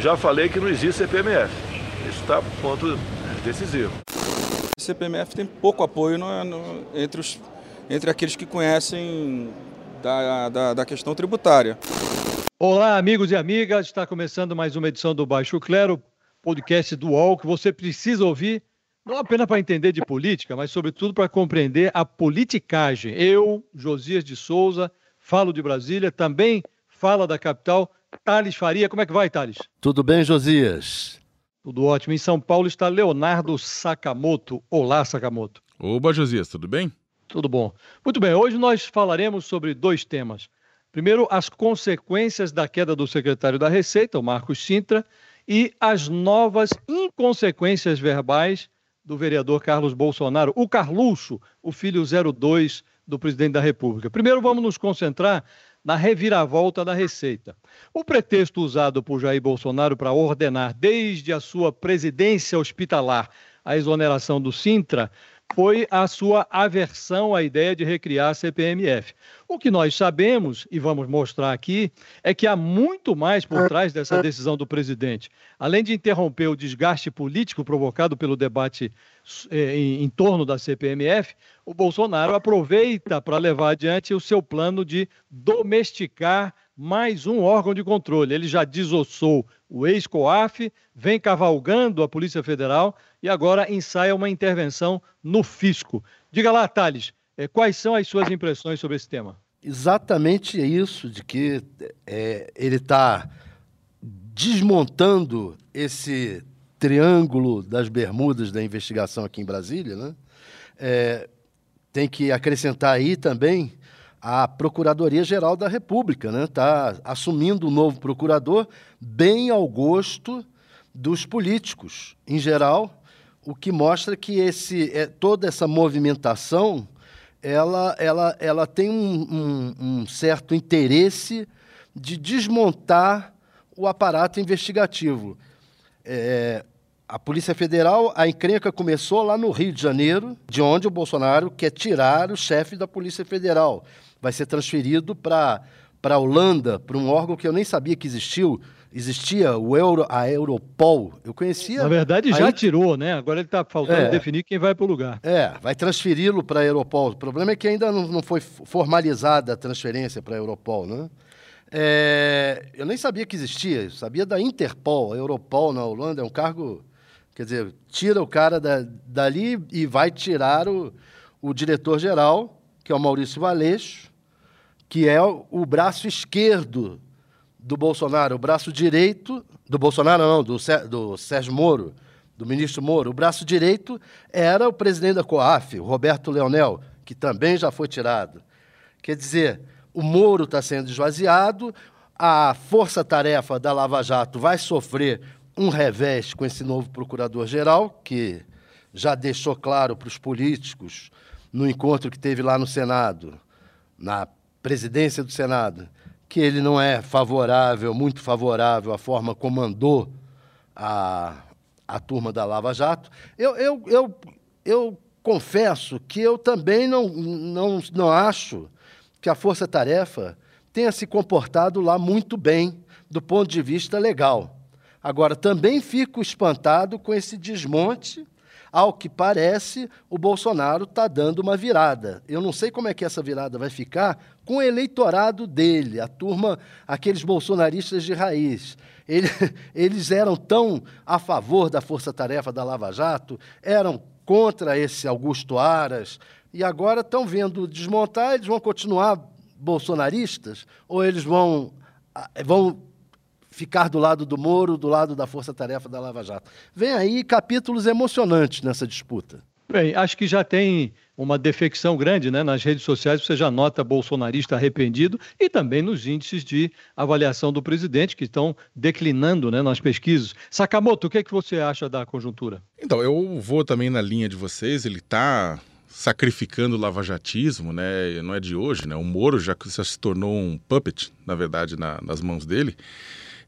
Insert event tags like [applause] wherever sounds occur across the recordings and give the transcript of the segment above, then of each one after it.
Já falei que não existe CPMF. Isso está ponto decisivo. O CPMF tem pouco apoio no, no, entre, os, entre aqueles que conhecem da, da, da questão tributária. Olá, amigos e amigas. Está começando mais uma edição do Baixo Clero, podcast do UOL, que você precisa ouvir, não apenas para entender de política, mas sobretudo para compreender a politicagem. Eu, Josias de Souza, falo de Brasília, também fala da capital Thales Faria. Como é que vai, Thales? Tudo bem, Josias? Tudo ótimo. Em São Paulo está Leonardo Sakamoto. Olá, Sakamoto. Oba, Josias, tudo bem? Tudo bom. Muito bem, hoje nós falaremos sobre dois temas. Primeiro, as consequências da queda do secretário da Receita, o Marcos Sintra, e as novas inconsequências verbais do vereador Carlos Bolsonaro, o Carluxo, o filho 02 do presidente da República. Primeiro, vamos nos concentrar na reviravolta da Receita. O pretexto usado por Jair Bolsonaro para ordenar, desde a sua presidência hospitalar, a exoneração do Sintra foi a sua aversão à ideia de recriar a CPMF. O que nós sabemos, e vamos mostrar aqui, é que há muito mais por trás dessa decisão do presidente. Além de interromper o desgaste político provocado pelo debate eh, em, em torno da CPMF, o Bolsonaro aproveita para levar adiante o seu plano de domesticar mais um órgão de controle. Ele já desossou o ex-COAF, vem cavalgando a Polícia Federal e agora ensaia uma intervenção no fisco. Diga lá, Thales, quais são as suas impressões sobre esse tema? Exatamente isso, de que é, ele está desmontando esse triângulo das bermudas da investigação aqui em Brasília, né? É, tem que acrescentar aí também a Procuradoria-Geral da República, né? Está assumindo um novo procurador bem ao gosto dos políticos em geral, o que mostra que esse, é, toda essa movimentação ela, ela, ela tem um, um, um certo interesse de desmontar o aparato investigativo. É, a Polícia Federal, a encrenca começou lá no Rio de Janeiro, de onde o Bolsonaro quer tirar o chefe da Polícia Federal. Vai ser transferido para a Holanda, para um órgão que eu nem sabia que existiu, existia o Euro, a Europol. Eu conhecia. Na verdade, já aí... tirou, né? Agora ele está faltando é, definir quem vai para o lugar. É, vai transferi-lo para a Europol. O problema é que ainda não, não foi formalizada a transferência para a Europol, né? É, eu nem sabia que existia, eu sabia da Interpol, a Europol na Holanda é um cargo. Quer dizer, tira o cara da, dali e vai tirar o, o diretor-geral, que é o Maurício Valeixo, que é o, o braço esquerdo do Bolsonaro, o braço direito do Bolsonaro não, do, do Sérgio Moro, do ministro Moro, o braço direito era o presidente da COAF, Roberto Leonel, que também já foi tirado. Quer dizer, o Moro está sendo esvaziado, a força-tarefa da Lava Jato vai sofrer um revés com esse novo procurador-geral, que já deixou claro para os políticos no encontro que teve lá no Senado, na presidência do Senado, que ele não é favorável, muito favorável à forma como andou a, a turma da Lava Jato. Eu, eu, eu, eu confesso que eu também não, não, não acho que a Força Tarefa tenha se comportado lá muito bem do ponto de vista legal. Agora, também fico espantado com esse desmonte ao que parece, o Bolsonaro está dando uma virada. Eu não sei como é que essa virada vai ficar com o eleitorado dele, a turma, aqueles bolsonaristas de raiz. Ele, [laughs] eles eram tão a favor da força-tarefa da Lava Jato, eram contra esse Augusto Aras, e agora estão vendo desmontar, eles vão continuar bolsonaristas ou eles vão, ah, vão ficar do lado do Moro, do lado da Força Tarefa da Lava Jato. Vem aí capítulos emocionantes nessa disputa. Bem, acho que já tem uma defecção grande né? nas redes sociais, você já nota bolsonarista arrependido e também nos índices de avaliação do presidente, que estão declinando né, nas pesquisas. Sakamoto, o que, é que você acha da conjuntura? Então, eu vou também na linha de vocês, ele está sacrificando o lavajatismo, né? Não é de hoje, né? O Moro já, já se tornou um puppet, na verdade, na, nas mãos dele.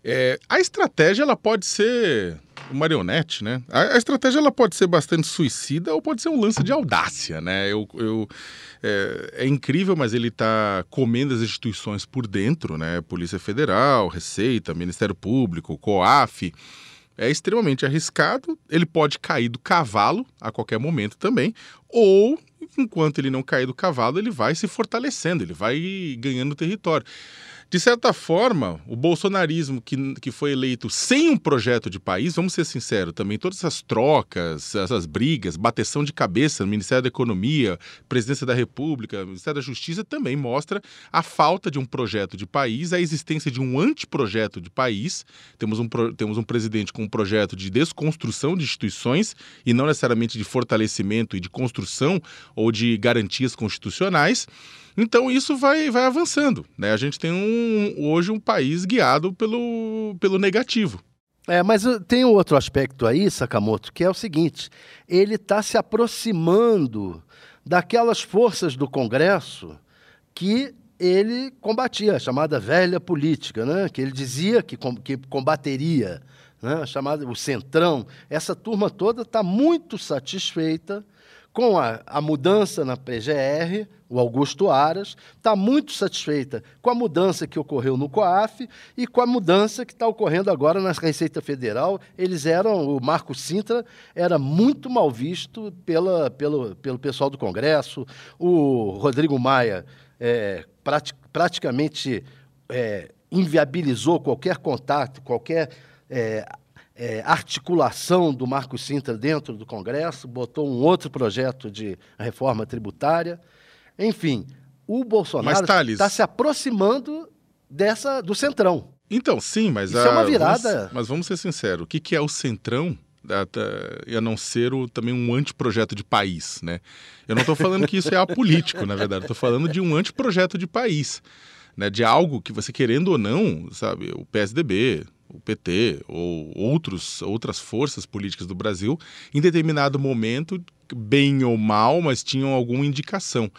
É, a estratégia ela pode ser marionete, né? A, a, estratégia ela pode ser bastante suicida ou pode ser um lance de audácia, né? Eu, eu é, é, incrível, mas ele está comendo as instituições por dentro, né? Polícia Federal, Receita, Ministério Público, COAF. É extremamente arriscado. Ele pode cair do cavalo a qualquer momento também, ou enquanto ele não cair do cavalo, ele vai se fortalecendo, ele vai ganhando território. De certa forma, o bolsonarismo que, que foi eleito sem um projeto de país, vamos ser sinceros, também todas essas trocas, essas brigas, bateção de cabeça no Ministério da Economia, Presidência da República, Ministério da Justiça, também mostra a falta de um projeto de país, a existência de um anteprojeto de país. Temos um, temos um presidente com um projeto de desconstrução de instituições e não necessariamente de fortalecimento e de construção ou de garantias constitucionais. Então isso vai, vai avançando. Né? A gente tem um, hoje um país guiado pelo, pelo negativo. É, mas uh, tem outro aspecto aí, Sakamoto, que é o seguinte: ele está se aproximando daquelas forças do Congresso que ele combatia, a chamada velha política, né? que ele dizia que, que combateria, né? chamada, o centrão. Essa turma toda está muito satisfeita com a, a mudança na PGR, o Augusto Aras, está muito satisfeita com a mudança que ocorreu no COAF e com a mudança que está ocorrendo agora na Receita Federal. Eles eram, o Marco Sintra era muito mal visto pela, pelo, pelo pessoal do Congresso, o Rodrigo Maia é, prati, praticamente é, inviabilizou qualquer contato, qualquer é, é, articulação do Marco Sintra dentro do Congresso, botou um outro projeto de reforma tributária. Enfim, o Bolsonaro está se aproximando dessa do centrão. Então, sim, mas Isso a, é uma virada. Vamos, mas vamos ser sinceros, o que, que é o centrão? e a não ser o, também um anteprojeto de país, né? Eu não estou falando que isso é apolítico, na verdade, estou falando de um anteprojeto de país, né? De algo que você querendo ou não, sabe, o PSDB, o PT ou outros, outras forças políticas do Brasil, em determinado momento, bem ou mal, mas tinham alguma indicação.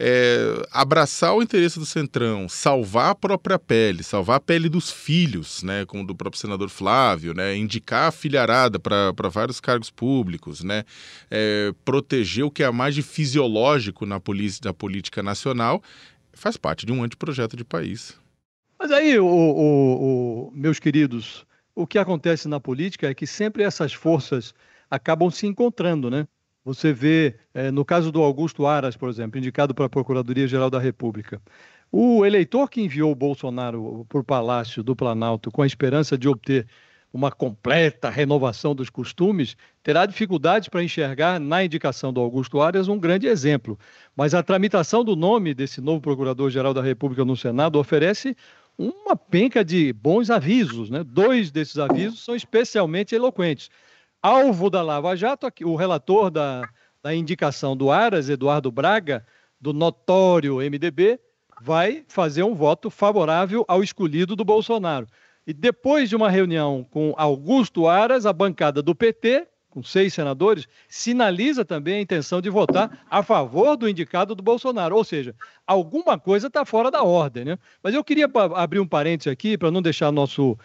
É, abraçar o interesse do Centrão, salvar a própria pele, salvar a pele dos filhos, né, como do próprio senador Flávio, né, indicar a filharada para vários cargos públicos, né, é, proteger o que é mais de fisiológico na, polícia, política nacional, faz parte de um anteprojeto de país. Mas aí, o, o, o, meus queridos, o que acontece na política é que sempre essas forças acabam se encontrando, né? Você vê, é, no caso do Augusto Aras, por exemplo, indicado para a Procuradoria-Geral da República, o eleitor que enviou o Bolsonaro para o Palácio do Planalto com a esperança de obter uma completa renovação dos costumes, terá dificuldades para enxergar na indicação do Augusto Aras um grande exemplo. Mas a tramitação do nome desse novo Procurador-Geral da República no Senado oferece uma penca de bons avisos. Né? Dois desses avisos são especialmente eloquentes. Alvo da Lava Jato, o relator da, da indicação do Aras, Eduardo Braga, do notório MDB, vai fazer um voto favorável ao escolhido do Bolsonaro. E depois de uma reunião com Augusto Aras, a bancada do PT, com seis senadores, sinaliza também a intenção de votar a favor do indicado do Bolsonaro. Ou seja, alguma coisa está fora da ordem. Né? Mas eu queria abrir um parênteses aqui, para não deixar nosso,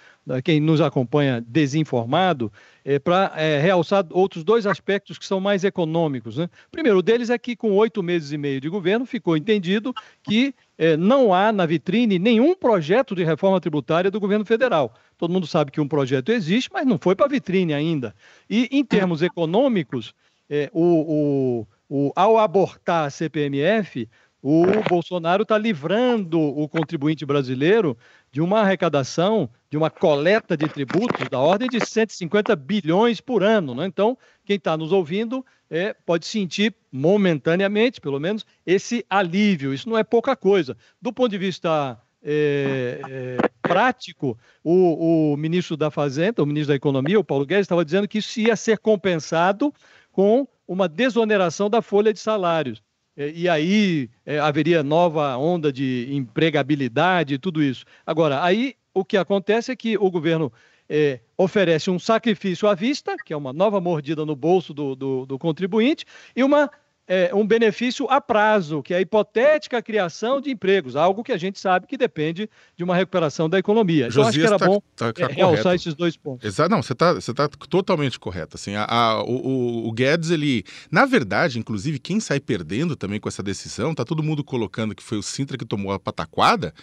quem nos acompanha desinformado, é, para é, realçar outros dois aspectos que são mais econômicos. Né? Primeiro, deles é que, com oito meses e meio de governo, ficou entendido que é, não há na vitrine nenhum projeto de reforma tributária do governo federal. Todo mundo sabe que um projeto existe, mas não foi para a vitrine ainda. E, em termos econômicos, é, o, o, o, ao abortar a CPMF, o Bolsonaro está livrando o contribuinte brasileiro de uma arrecadação, de uma coleta de tributos da ordem de 150 bilhões por ano. Né? Então, quem está nos ouvindo é, pode sentir momentaneamente, pelo menos, esse alívio. Isso não é pouca coisa. Do ponto de vista é, é, prático, o, o, ministro da Fazenda, o ministro da Economia, o Paulo Guedes, estava dizendo que isso ia ser compensado com uma desoneração da folha de salários. E aí é, haveria nova onda de empregabilidade e tudo isso. Agora, aí o que acontece é que o governo é, oferece um sacrifício à vista, que é uma nova mordida no bolso do, do, do contribuinte, e uma é, um benefício a prazo, que é a hipotética criação de empregos, algo que a gente sabe que depende de uma recuperação da economia. Então, acho que era tá, bom tá, tá é, realçar esses dois pontos. Exato, não, você está você tá totalmente correto. Assim, a, a, o, o, Guedes, ele, na verdade, inclusive, quem sai perdendo também com essa decisão, tá todo mundo colocando que foi o Sintra que tomou a pataquada,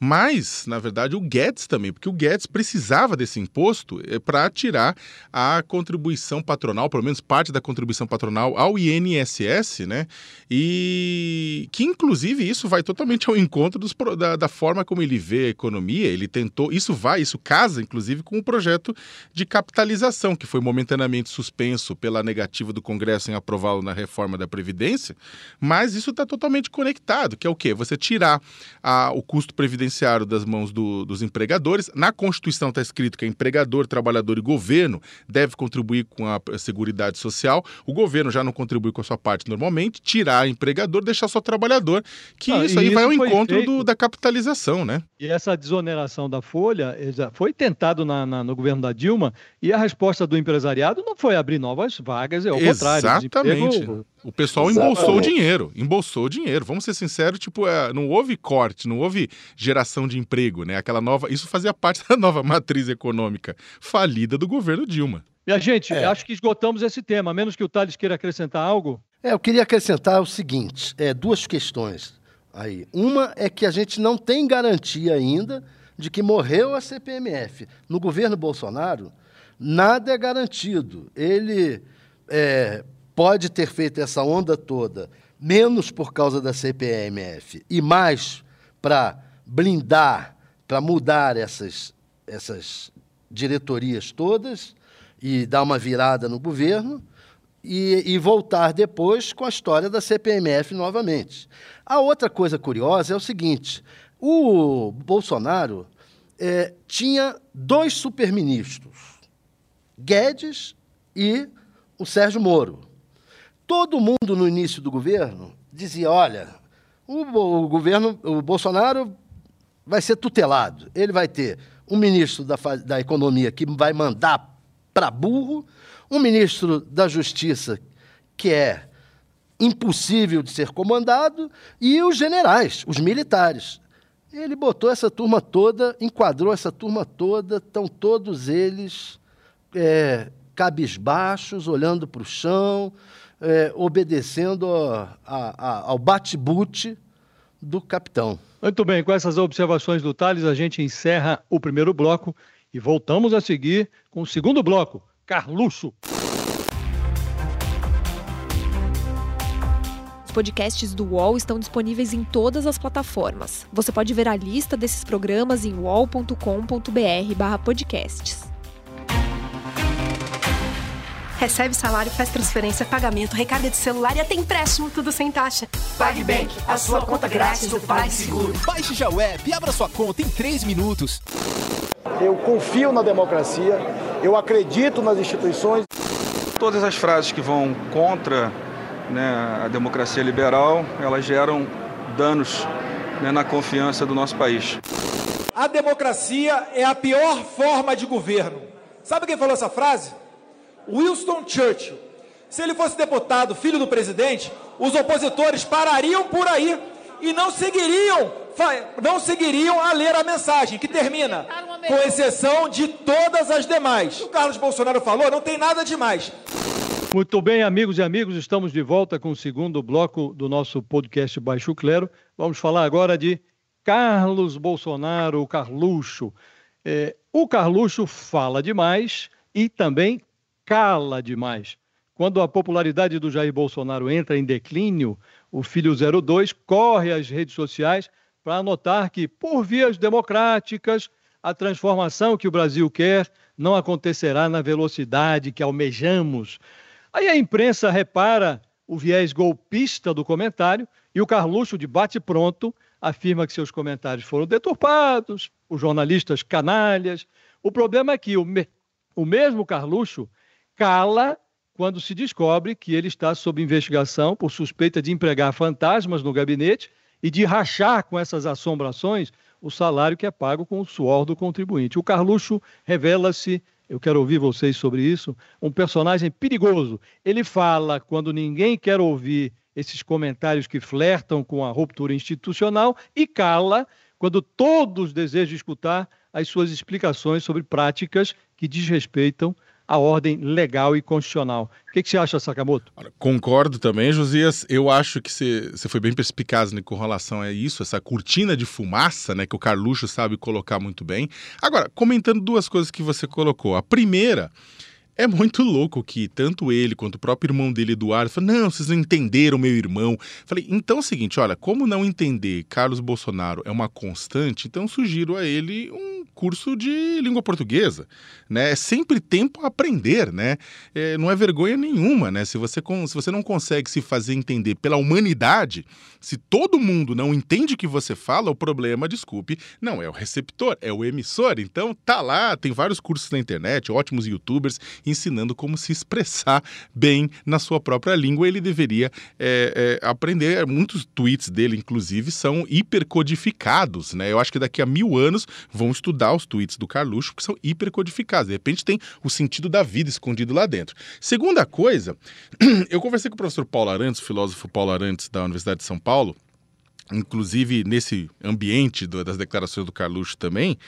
mas, na verdade, o Guedes também, porque o Guedes precisava desse imposto é, para tirar a contribuição patronal, pelo menos parte da contribuição patronal ao INSS né? E que, inclusive, isso vai totalmente ao encontro dos, da, da, forma como ele vê a economia. Ele tentou. Isso vai, isso casa, inclusive, com o projeto de capitalização, que foi momentaneamente suspenso pela negativa do Congresso em aprová-lo na reforma da Previdência. Mas isso está totalmente conectado, que é o quê? Você tirar a, o custo previdenciário das mãos do, dos empregadores. Na Constituição está escrito que é empregador, trabalhador e governo deve contribuir com a Seguridade Social. O governo já não contribui com a sua parte normalmente, tirar empregador, deixar só trabalhador, que ah, isso aí isso vai ao encontro do, da capitalização, né? E essa desoneração da folha foi tentado na, na, no governo da Dilma e a resposta do empresariado não foi abrir novas vagas, é o contrário. Exatamente. O pessoal Exatamente. embolsou o dinheiro, embolsou o dinheiro. Vamos ser sinceros, tipo, é, não houve corte, não houve geração de emprego, né? Aquela nova, isso fazia parte [laughs] da nova matriz econômica falida do governo Dilma. Minha gente, é. acho que esgotamos esse tema, a menos que o Thales queira acrescentar algo. É, eu queria acrescentar o seguinte: é, duas questões aí. Uma é que a gente não tem garantia ainda de que morreu a CPMF. No governo Bolsonaro, nada é garantido. Ele é, pode ter feito essa onda toda, menos por causa da CPMF e mais para blindar, para mudar essas, essas diretorias todas e dar uma virada no governo e, e, voltar depois com a história da CPMF novamente. A outra coisa curiosa é o seguinte: o Bolsonaro é, tinha dois superministros, Guedes e o Sérgio Moro. Todo mundo no início do governo dizia: olha, o, o governo, o Bolsonaro vai ser tutelado. Ele vai ter um ministro da, da Economia que vai mandar para burro um ministro da Justiça que é impossível de ser comandado e os generais, os militares. Ele botou essa turma toda, enquadrou essa turma toda, estão todos eles é, cabisbaixos, olhando para o chão, é, obedecendo a, a, a, ao bate-bute do capitão. Muito bem, com essas observações do Thales, a gente encerra o primeiro bloco e voltamos a seguir com o segundo bloco. Carluxo. Os podcasts do UOL estão disponíveis em todas as plataformas. Você pode ver a lista desses programas em uol.com.br/podcasts. Recebe salário, faz transferência, pagamento, recarga de celular e até empréstimo, tudo sem taxa. PagBank, a sua conta grátis do PagSeguro. Baixe já o app e abra sua conta em 3 minutos. Eu confio na democracia, eu acredito nas instituições. Todas as frases que vão contra né, a democracia liberal, elas geram danos né, na confiança do nosso país. A democracia é a pior forma de governo. Sabe quem falou essa frase? Winston Churchill. Se ele fosse deputado, filho do presidente, os opositores parariam por aí e não seguiriam, não seguiriam a ler a mensagem, que termina, com exceção de todas as demais. O Carlos Bolsonaro falou, não tem nada demais. Muito bem, amigos e amigos, estamos de volta com o segundo bloco do nosso podcast Baixo Clero. Vamos falar agora de Carlos Bolsonaro, o Carluxo. É, o Carluxo fala demais e também cala demais. Quando a popularidade do Jair Bolsonaro entra em declínio, o filho 02 corre às redes sociais para anotar que, por vias democráticas, a transformação que o Brasil quer não acontecerá na velocidade que almejamos. Aí a imprensa repara o viés golpista do comentário e o Carluxo, de bate-pronto, afirma que seus comentários foram deturpados, os jornalistas canalhas. O problema é que o, me... o mesmo Carluxo cala quando se descobre que ele está sob investigação por suspeita de empregar fantasmas no gabinete e de rachar com essas assombrações o salário que é pago com o suor do contribuinte. O Carluxo revela-se, eu quero ouvir vocês sobre isso, um personagem perigoso. Ele fala quando ninguém quer ouvir esses comentários que flertam com a ruptura institucional e cala quando todos desejam escutar as suas explicações sobre práticas que desrespeitam a ordem legal e constitucional. O que, que você acha, Sakamoto? Concordo também, Josias. Eu acho que você, foi bem perspicaz né, com relação a isso, essa cortina de fumaça né, que o Carluxo sabe colocar muito bem. Agora, comentando duas coisas que você colocou. A primeira é muito louco que tanto ele quanto o próprio irmão dele, Eduardo, falam: não, vocês não entenderam meu irmão. Falei, então é o seguinte: olha, como não entender Carlos Bolsonaro é uma constante, então sugiro a ele um curso de língua portuguesa, né? É sempre tempo a aprender, né? É, não é vergonha nenhuma, né? Se você, se você não consegue se fazer entender pela humanidade, se todo mundo não entende o que você fala, o problema, desculpe, não é o receptor, é o emissor. Então tá lá, tem vários cursos na internet, ótimos youtubers ensinando como se expressar bem na sua própria língua. Ele deveria é, é, aprender. Muitos tweets dele, inclusive, são hipercodificados, né? Eu acho que daqui a mil anos vão estudar os tweets do Carluxo, porque são hipercodificados. De repente tem o sentido da vida escondido lá dentro. Segunda coisa, [clears throat] eu conversei com o professor Paulo Arantes, filósofo Paulo Arantes da Universidade de São Paulo, inclusive nesse ambiente do, das declarações do Carluxo também,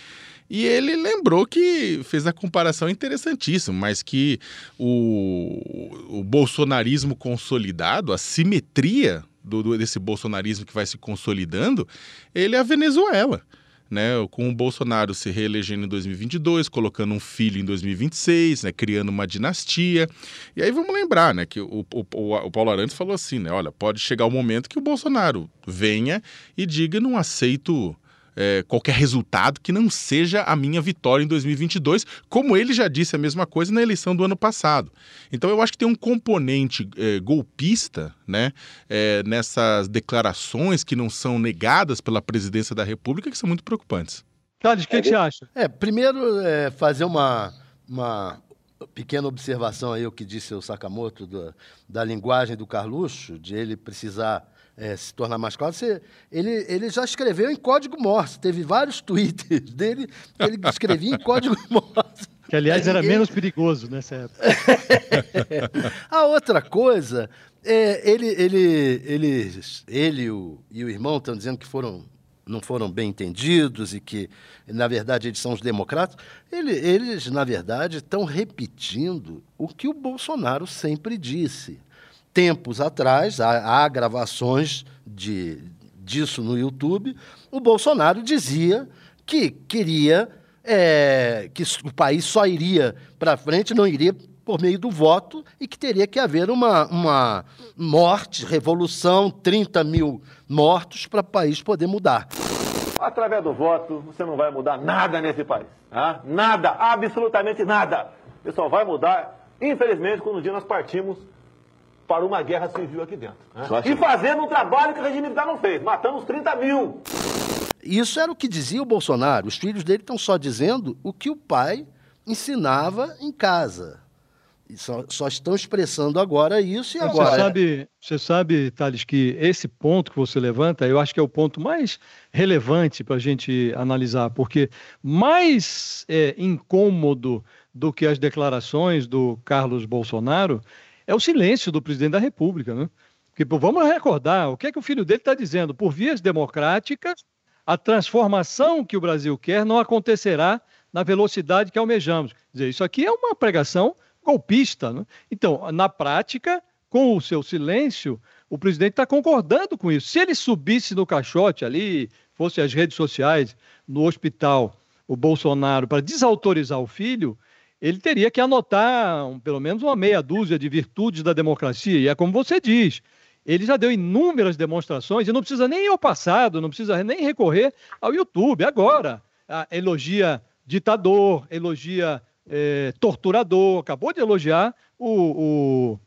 e ele lembrou que fez a comparação interessantíssima, mas que o, o bolsonarismo consolidado, a simetria do, do, desse bolsonarismo que vai se consolidando, ele é a Venezuela né, com o Bolsonaro se reelegendo em 2022, colocando um filho em 2026, né, criando uma dinastia. E aí vamos lembrar, né, que o, o, o Paulo Arantes falou assim, né, olha, pode chegar o momento que o Bolsonaro venha e diga não aceito é, qualquer resultado que não seja a minha vitória em 2022, como ele já disse a mesma coisa na eleição do ano passado. Então eu acho que tem um componente é, golpista né, é, nessas declarações que não são negadas pela presidência da República que são muito preocupantes. Carlos, o que, que, você acha? É, primeiro, é, fazer uma, uma pequena observação aí, o que disse o Sakamoto, da, da linguagem do Carluxo, de ele precisar é, se tornar mais claro, você, ele, ele já escreveu em código Morse. Teve vários [laughs] tweets dele que ele escrevia em código [laughs] Morse. Que, aliás, era menos perigoso nessa época. [laughs] A outra coisa, é, ele, ele, ele, ele o, e o irmão estão dizendo que foram não foram bem entendidos e que, na verdade, eles são os democratas, ele, eles, na verdade, estão repetindo o que o Bolsonaro sempre disse tempos atrás, há, há gravações de, disso no YouTube, o Bolsonaro dizia que queria é, que o país só iria para frente, não iria por meio do voto e que teria que haver uma, uma morte, revolução, 30 mil mortos para o país poder mudar. Através do voto, você não vai mudar nada nesse país. Tá? Nada, absolutamente nada. Isso só vai mudar, infelizmente, quando um dia nós partimos para uma guerra civil aqui dentro. Né? E fazendo um trabalho que o regime militar não fez, matando os 30 mil. Isso era o que dizia o Bolsonaro. Os filhos dele estão só dizendo o que o pai ensinava em casa. Só, só, estão expressando agora isso e agora. Você sabe, você sabe, Thales, que esse ponto que você levanta, eu acho que é o ponto mais relevante para a gente analisar, porque mais é, incômodo do que as declarações do Carlos Bolsonaro é o silêncio do presidente da República. Né? Porque, vamos recordar, o que é que o filho dele está dizendo? Por vias democráticas, a transformação que o Brasil quer não acontecerá na velocidade que almejamos. Quer dizer, isso aqui é uma pregação golpista. Né? Então, na prática, com o seu silêncio, o presidente está concordando com isso. Se ele subisse no caixote ali, fosse as redes sociais, no hospital, o Bolsonaro, para desautorizar o filho, ele teria que anotar um, pelo menos uma meia dúzia de virtudes da democracia. E é como você diz, ele já deu inúmeras demonstrações e não precisa nem ir ao passado, não precisa nem recorrer ao YouTube. Agora, elogia ditador, elogia é, torturador, acabou de elogiar o, o,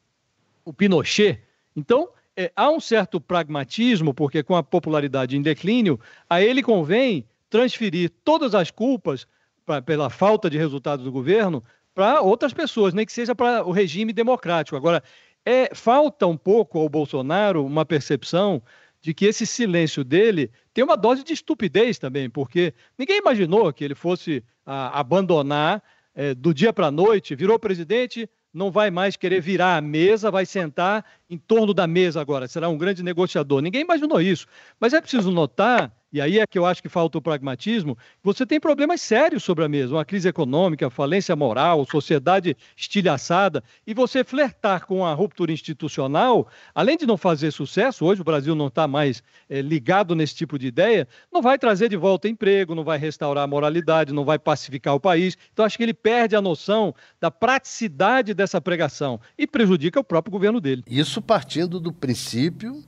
o Pinochet. Então, é, há um certo pragmatismo, porque com a popularidade em declínio, a ele convém transferir todas as culpas pra, pela falta de resultados do governo para outras pessoas, nem que seja para o regime democrático. Agora, é, falta um pouco ao Bolsonaro uma percepção de que esse silêncio dele tem uma dose de estupidez também, porque ninguém imaginou que ele fosse a, abandonar é, do dia para a noite, virou presidente, não vai mais querer virar a mesa, vai sentar em torno da mesa agora, será um grande negociador. Ninguém imaginou isso. Mas é preciso notar e aí é que eu acho que falta o pragmatismo. Você tem problemas sérios sobre a mesa, uma crise econômica, falência moral, sociedade estilhaçada, e você flertar com a ruptura institucional, além de não fazer sucesso, hoje o Brasil não está mais é, ligado nesse tipo de ideia, não vai trazer de volta emprego, não vai restaurar a moralidade, não vai pacificar o país. Então acho que ele perde a noção da praticidade dessa pregação e prejudica o próprio governo dele. Isso partindo do princípio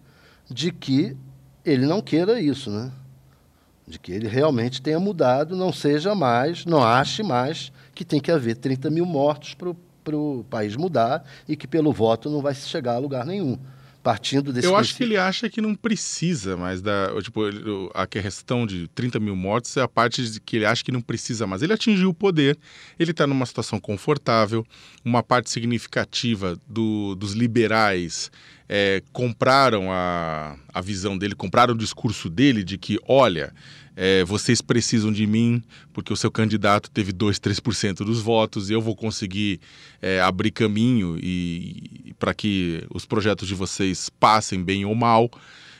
de que ele não queira isso, né? De que ele realmente tenha mudado, não seja mais, não ache mais que tem que haver 30 mil mortos para o país mudar e que pelo voto não vai chegar a lugar nenhum. Partindo desse Eu princípio. acho que ele acha que não precisa mais da. Tipo, a questão de 30 mil mortos é a parte de que ele acha que não precisa mais. Ele atingiu o poder, ele está numa situação confortável, uma parte significativa do, dos liberais é, compraram a, a visão dele, compraram o discurso dele de que, olha, é, vocês precisam de mim porque o seu candidato teve 2, 3% dos votos e eu vou conseguir é, abrir caminho e, e para que os projetos de vocês passem bem ou mal.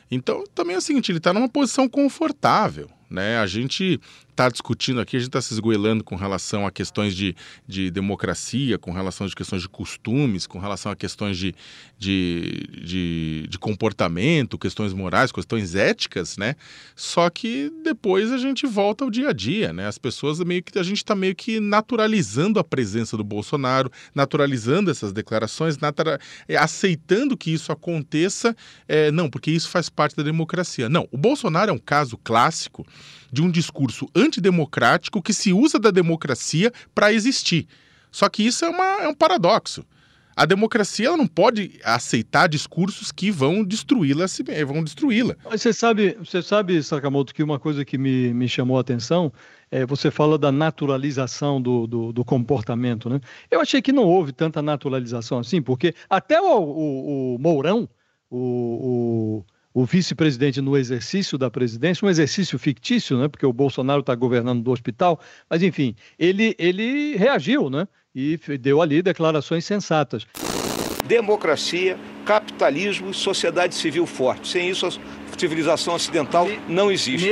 Então, também é o seguinte, ele está numa posição confortável. Né? A gente está discutindo aqui, a gente está se esgoelando com relação a questões de, de democracia, com relação a questões de costumes, com relação a questões de, de, de, de, comportamento, questões morais, questões éticas, né? Só que depois a gente volta ao dia a dia, né? As pessoas meio que a gente está meio que naturalizando a presença do Bolsonaro, naturalizando essas declarações, natura, aceitando que isso aconteça, é, não, porque isso faz parte da democracia. Não, o Bolsonaro é um caso clássico de um discurso antidemocrático que se usa da democracia para existir. Só que isso é, uma, é um paradoxo. A democracia ela não pode aceitar discursos que vão destruí-la, vão destruí-la. Você sabe, você sabe, Sakamoto, que uma coisa que me, me chamou a atenção é você fala da naturalização do, do, do, comportamento, né? Eu achei que não houve tanta naturalização assim, porque até o, o, o Mourão, o, o o vice-presidente no exercício da presidência, um exercício fictício, né, porque o Bolsonaro está governando do hospital, mas enfim, ele, ele reagiu né, e deu ali declarações sensatas. Democracia, capitalismo e sociedade civil forte. Sem isso, a civilização ocidental não existe.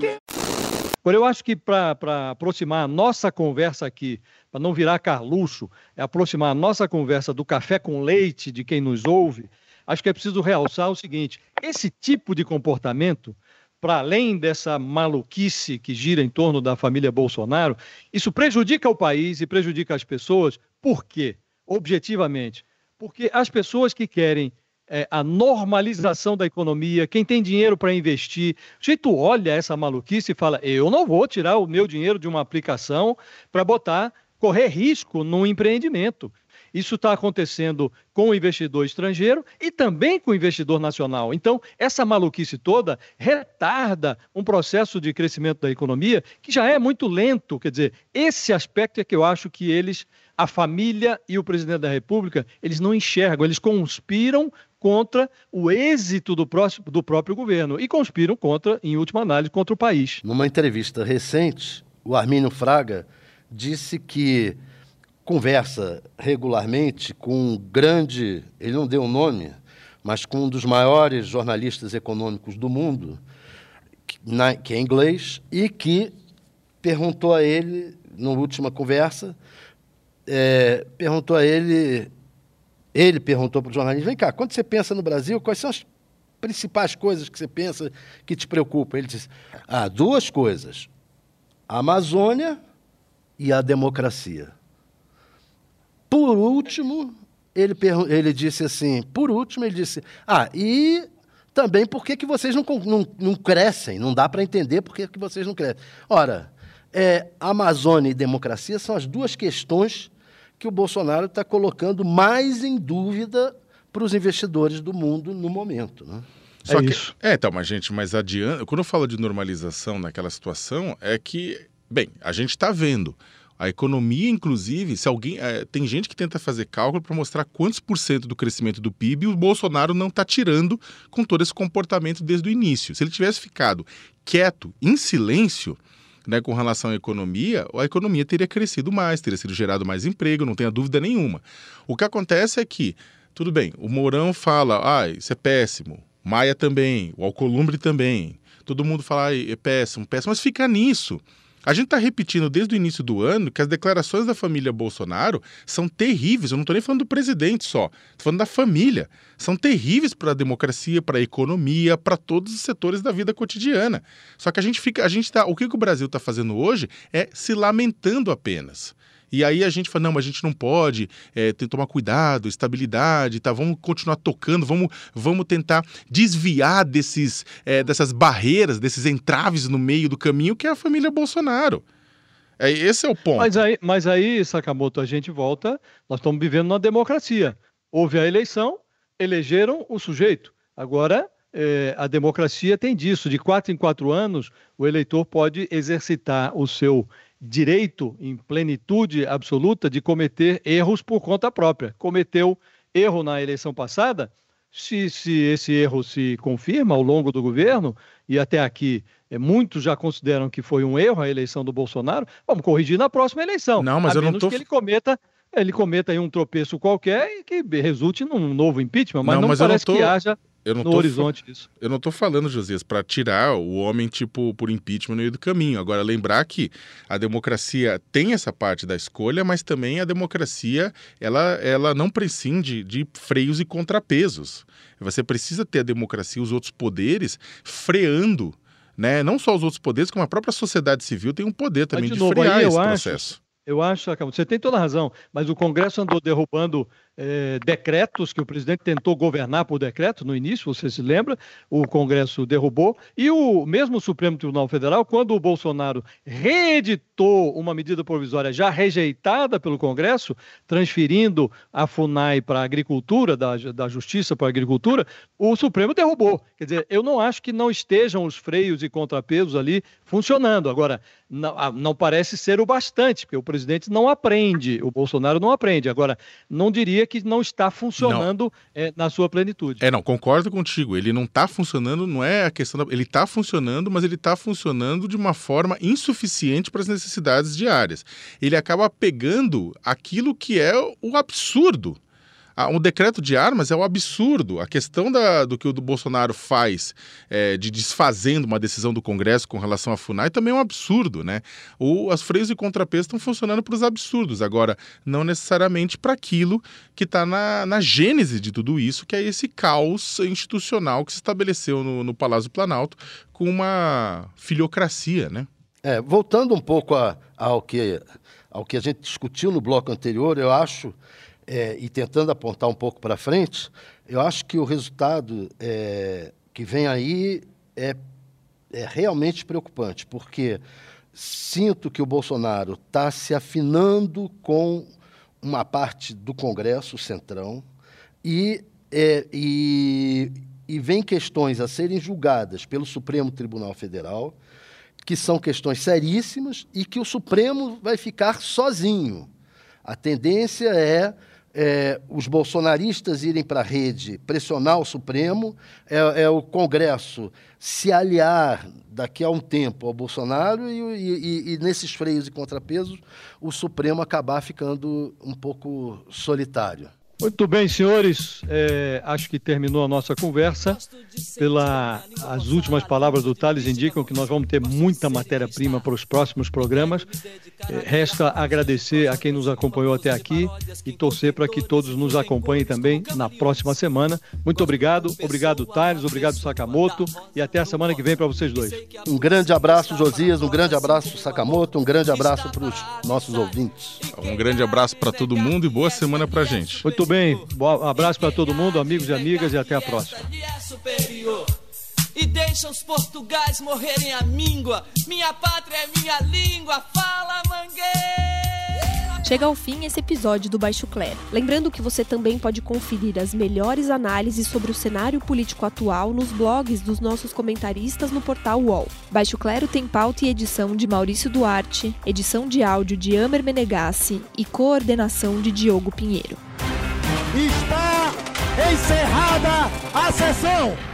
Agora, eu acho que para aproximar a nossa conversa aqui, para não virar carluxo, é aproximar a nossa conversa do café com leite de quem nos ouve, acho que é preciso realçar o seguinte: esse tipo de comportamento, para além dessa maluquice que gira em torno da família Bolsonaro, isso prejudica o país e prejudica as pessoas. Por quê? Objetivamente. Porque as pessoas que querem é, a normalização da economia, quem tem dinheiro para investir, o jeito olha essa maluquice e fala: eu não vou tirar o meu dinheiro de uma aplicação para botar, correr risco num empreendimento. Isso está acontecendo com o investidor estrangeiro e também com o investidor nacional. Então, essa maluquice toda retarda um processo de crescimento da economia que já é muito lento. Quer dizer, esse aspecto é que eu acho que eles, a família e o presidente da República, eles não enxergam, eles conspiram contra o êxito do, próximo, do próprio governo e conspiram contra, em última análise, contra o país. Numa entrevista recente, o Armínio Fraga disse que conversa regularmente com um grande, ele não deu o nome, mas com um dos maiores jornalistas econômicos do mundo, que é inglês, e que perguntou a ele, na última conversa, é, perguntou a ele, ele perguntou para o jornalista, vem cá, quando você pensa no Brasil, quais são as principais coisas que você pensa que te preocupam? Ele disse, ah, duas coisas, a Amazônia e a democracia. Por último, ele, ele disse assim, por último, ele disse, ah, e também por que, que vocês não, não, não crescem? Não dá para entender por que, que vocês não crescem. Ora, é, Amazônia e democracia são as duas questões que o Bolsonaro está colocando mais em dúvida para os investidores do mundo no momento. Né? Só é que, isso. É, então, mas gente, mas adianta. Quando eu falo de normalização naquela situação, é que, bem, a gente está vendo A economia, inclusive, se alguém. É, tem gente que tenta fazer cálculo para mostrar quantos por cento do crescimento do PIB o Bolsonaro não está tirando com todo esse comportamento desde o início. Se ele tivesse ficado quieto, em silêncio, né, com relação à economia, a economia teria crescido mais, teria sido gerado mais emprego, não tenha dúvida nenhuma. O que acontece é que, tudo bem, o Mourão fala, ah, isso é péssimo, Maia também, o Alcolumbre também, todo mundo fala, ah, é péssimo, péssimo, mas fica nisso. A gente está repetindo desde o início do ano que as declarações da família Bolsonaro são terríveis. Eu não estou nem falando do presidente só, estou falando da família. São terríveis para a democracia, para a economia, para todos os setores da vida cotidiana. Só que a gente fica, a gente tá, o que, que o Brasil está fazendo hoje é se lamentando apenas. E aí a gente fala, não, mas a gente não pode, é, tem que tomar cuidado, estabilidade, tá? Vamos continuar tocando, vamos, vamos tentar desviar desses, é, dessas barreiras, desses entraves no meio do caminho que é a família Bolsonaro. É, esse é o ponto. Mas aí, mas aí, Sakamoto, a gente volta, nós estamos vivendo numa democracia. Houve a eleição, elegeram o sujeito. Agora, é, a democracia tem disso. De quatro em quatro anos, o eleitor pode exercitar o seu direito em plenitude absoluta de cometer erros por conta própria. Cometeu erro na eleição passada, se, se esse erro se confirma ao longo do governo, e até aqui é, muitos já consideram que foi um erro a eleição do Bolsonaro, vamos corrigir na próxima eleição. Não, mas a eu menos não tô... que ele cometa ele cometa aí um tropeço qualquer e que resulte num novo impeachment, mas não, não mas parece tô... que haja eu não no horizonte isso. Eu não estou falando, Josias, para tirar o homem tipo por impeachment no meio do caminho. Agora lembrar que a democracia tem essa parte da escolha, mas também a democracia ela, ela não prescinde de freios e contrapesos. Você precisa ter a democracia, os outros poderes freando né? Não só os outros poderes, como a própria sociedade civil tem um poder também de, de novo, frear esse acho, processo. Eu acho, você tem toda a razão, mas o Congresso andou derrubando é, decretos que o presidente tentou governar por decreto no início, você se lembra? O Congresso derrubou. E o mesmo Supremo Tribunal Federal, quando o Bolsonaro reeditou uma medida provisória já rejeitada pelo Congresso, transferindo a FUNAI para a agricultura, da, da Justiça para a agricultura, o Supremo derrubou. Quer dizer, eu não acho que não estejam os freios e contrapesos ali funcionando. Agora, não, não parece ser o bastante, porque o presidente não aprende, o Bolsonaro não aprende. Agora, não diria que não está funcionando é, na sua plenitude. É, não, concordo contigo. Ele não está funcionando, não é a questão. Da... Ele está funcionando, mas ele está funcionando de uma forma insuficiente para as necessidades diárias. Ele acaba pegando aquilo que é o absurdo um decreto de armas é um absurdo. A questão da, do que o do Bolsonaro faz é, de desfazendo uma decisão do Congresso com relação à FUNAI também é um absurdo, né? O, as freios e contrapesos estão funcionando para os absurdos, agora não necessariamente para aquilo que está na, na gênese de tudo isso, que é esse caos institucional que se estabeleceu no, no Palácio Planalto com uma filiocracia, né? É, voltando um pouco a, ao, que, ao que a gente discutiu no bloco anterior, eu acho é, e tentando apontar um pouco para frente, eu acho que o resultado é, que vem aí é, é realmente preocupante, porque sinto que o Bolsonaro está se afinando com uma parte do Congresso, o Centrão, e, é, e, e vem questões a serem julgadas pelo Supremo Tribunal Federal, que são questões seríssimas e que o Supremo vai ficar sozinho. A tendência é é, os bolsonaristas irem para a rede pressionar o Supremo, é, é, o Congresso se aliar daqui a um tempo ao Bolsonaro e, e, e, nesses freios e contrapesos o Supremo acabar ficando um pouco solitário. Muito bem, senhores. É, acho que terminou a nossa conversa. Pela as últimas palavras do Thales indicam que nós vamos ter muita matéria-prima para os próximos programas. É, resta agradecer a quem nos acompanhou até aqui e torcer para que todos nos acompanhem também na próxima semana. Muito obrigado. Obrigado, Thales. Obrigado, Sakamoto. E até a semana que vem para vocês dois. Um grande abraço, Josias. Um grande abraço, Sakamoto. Um grande abraço para os nossos ouvintes. Um grande abraço para todo mundo e boa semana para gente. Muito bem bem. Um abraço para todo mundo, amigos e amigas, e até a próxima. Deixa os portugais morrerem a míngua. Minha pátria é minha língua. Fala, mangueira! Chega ao fim esse episódio do Baixo Clero. Lembrando que você também pode conferir as melhores análises sobre o cenário político atual nos blogs dos nossos comentaristas no portal UOL. Baixo Clero tem pauta e edição de Maurício Duarte, edição de áudio de Amer Menegassi e coordenação de Diogo Pinheiro. Está encerrada a sessão!